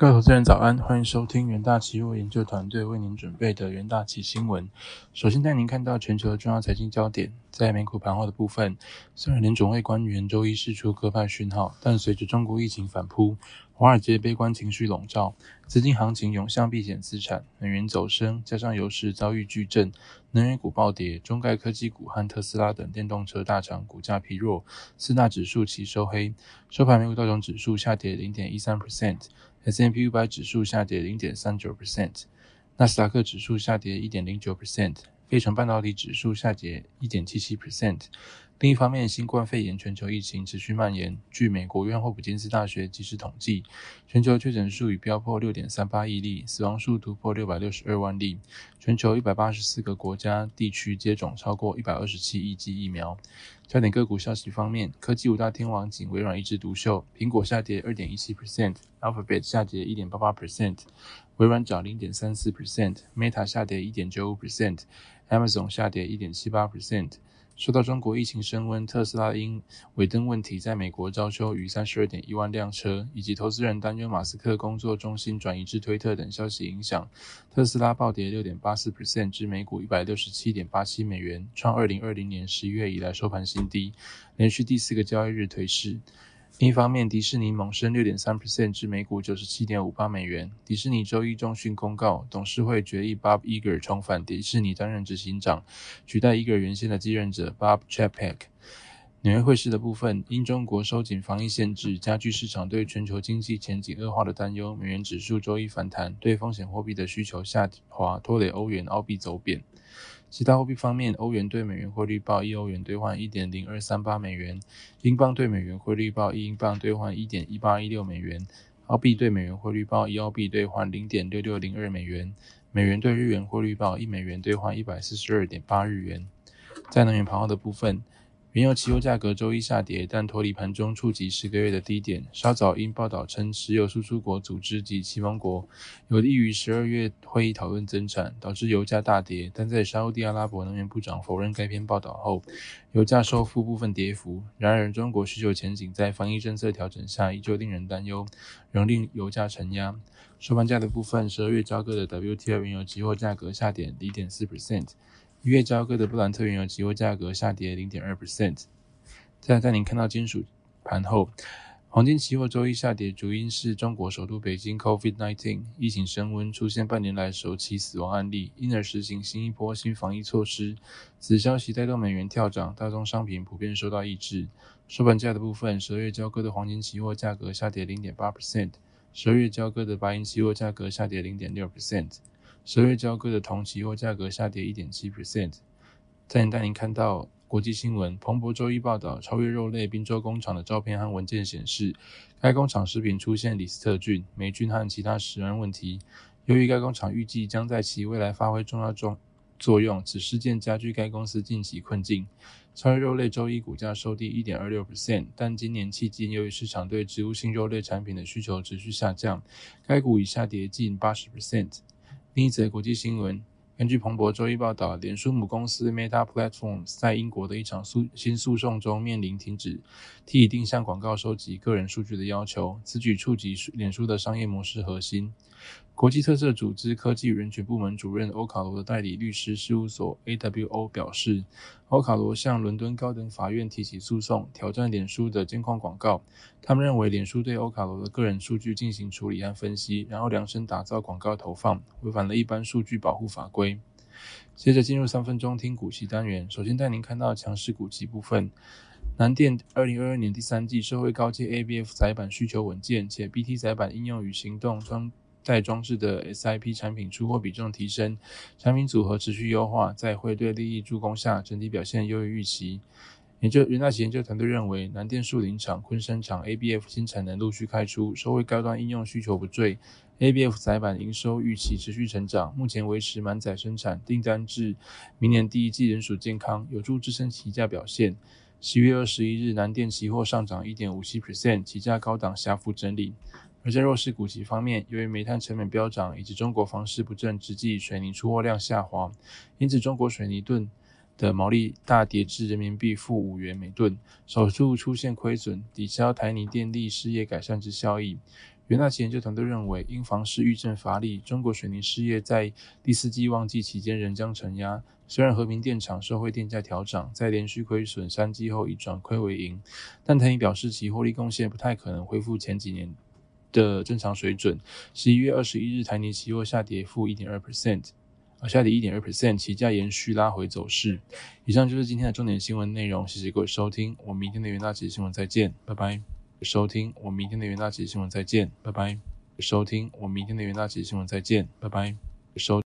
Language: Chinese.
各位投资人早安，欢迎收听元大期货研究团队为您准备的元大期新闻。首先带您看到全球的重要财经焦点，在美股盘后的部分，虽然联总会官员周一释出鸽派讯号，但随着中国疫情反扑，华尔街悲观情绪笼罩，资金行情涌向避险资产，美元走升，加上油市遭遇巨震，能源股暴跌，中概科技股和特斯拉等电动车大厂股价疲弱，四大指数齐收黑，收盘美股道琼指数下跌零点一三 percent。S&P 五百指数下跌零点三九 percent，纳斯达克指数下跌一点零九 percent，费城半导体指数下跌一点七七 percent。另一方面，新冠肺炎全球疫情持续蔓延。据美国约翰霍普金斯大学及时统计，全球确诊数已飙破六点三八亿例，死亡数突破六百六十二万例。全球一百八十四个国家地区接种超过一百二十七亿剂疫苗。焦点个股消息方面，科技五大天王仅微软一枝独秀，苹果下跌二点一七 percent，Alphabet 下跌一点八八 percent，微软涨零点三四 percent，Meta 下跌一点九五 percent，Amazon 下跌一点七八 percent。受到中国疫情升温，特斯拉因尾灯问题在美国招收逾三十二点一万辆车，以及投资人担忧马斯克工作中心转移至推特等消息影响，特斯拉暴跌六点八四 percent 至每股一百六十七点八七美元，创二零二零年十一月以来收盘新低，连续第四个交易日颓势。另一方面，迪士尼猛升六点三 percent 至每股九十七点五八美元。迪士尼周一中讯公告，董事会决议 Bob Iger 重返迪士尼担任执行长，取代 Iger 原先的继任者 Bob Chapek。纽约汇市的部分，因中国收紧防疫限制，加剧市场对全球经济前景恶化的担忧，美元指数周一反弹，对风险货币的需求下滑，拖累欧元、澳币走贬。其他货币方面，欧元对美元汇率报一欧元兑换一点零二三八美元，英镑对美元汇率报一英镑兑换一点一八一六美元，澳币对美元汇率报一澳币兑换零点六六零二美元，美元对日元汇率报一美元兑换一百四十二点八日元。在能源盘后的部分。原油期油价格周一下跌，但脱离盘中触及十个月的低点。稍早因报道称，石油输出国组织及其盟国有利于十二月会议讨论增产，导致油价大跌。但在沙地阿拉伯能源部长否认该篇报道后，油价收复部分跌幅。然而，中国需求前景在防疫政策调整下依旧令人担忧，仍令油价承压。收盘价的部分，十二月交割的 WTI 原油期货价格下跌零点四 percent。一月交割的布兰特原油期货价格下跌零点二 percent。在在您看到金属盘后，黄金期货周一下跌，主因是中国首都北京 COVID-19 疫情升温，出现半年来首起死亡案例，因而实行新一波新防疫措施。此消息带动美元跳涨，大宗商品普遍受到抑制。收盘价的部分，十二月交割的黄金期货价格下跌零点八 percent，十二月交割的白银期货价格下跌零点六 percent。十月交割的铜期货价格下跌一点七 percent。再带您看到国际新闻，彭博周一报道，超越肉类滨州工厂的照片和文件显示，该工厂食品出现李斯特菌、霉菌和其他食源问题。由于该工厂预计将在其未来发挥重要作作用，此事件加剧该公司近期困境。超越肉类周一股价收低一点二六 percent，但今年迄今由于市场对植物性肉类产品的需求持续下降，该股已下跌近八十 percent。另一则国际新闻，根据彭博周一报道，脸书母公司 Meta Platforms 在英国的一场诉新诉讼中面临停止替定向广告收集个人数据的要求，此举触及脸书的商业模式核心。国际特色组织科技与人权部门主任欧卡罗的代理律师事务所 AWO 表示，欧卡罗向伦敦高等法院提起诉讼，挑战脸书的监控广告。他们认为，脸书对欧卡罗的个人数据进行处理和分析，然后量身打造广告投放，违反了一般数据保护法规。接着进入三分钟听股息单元，首先带您看到强势股息部分。南电二零二二年第三季社会高阶 ABF 载板需求稳健，且 BT 载板应用与行动装。带装置的 SIP 产品出货比重提升，产品组合持续优化，在汇兑利益助攻下，整体表现优于预期。研究元大研究团队认为，南电树林厂、昆山厂 ABF 新产能陆续开出，收回高端应用需求不坠，ABF 载板营收预期持续成长，目前维持满载生产，订单至明年第一季仍属健康，有助支撑期价表现。十月二十一日，南电期货上涨一点五七 percent，期价高档狭幅整理。而在弱势股息方面，由于煤炭成本飙涨以及中国房市不振之际，水泥出货量下滑，因此中国水泥吨的毛利大跌至人民币负五元每吨，首次出现亏损，抵消台泥电力事业改善之效益。元大旗研究团队认为，因房市遇震乏力，中国水泥事业在第四季旺季期间仍将承压。虽然和平电厂受惠电价调涨，在连续亏损三季后已转亏为盈，但台泥表示其获利贡献不太可能恢复前几年的正常水准。十一月二十一日，台泥期货下跌负一点二 percent，啊，下跌一点二 percent，期价延续拉回走势。以上就是今天的重点新闻内容，谢谢各位收听，我明天的元大旗新闻再见，拜拜。收听，我明天的元大姐新闻再见，拜拜。收听，我明天的元大姐新闻再见，拜拜。收。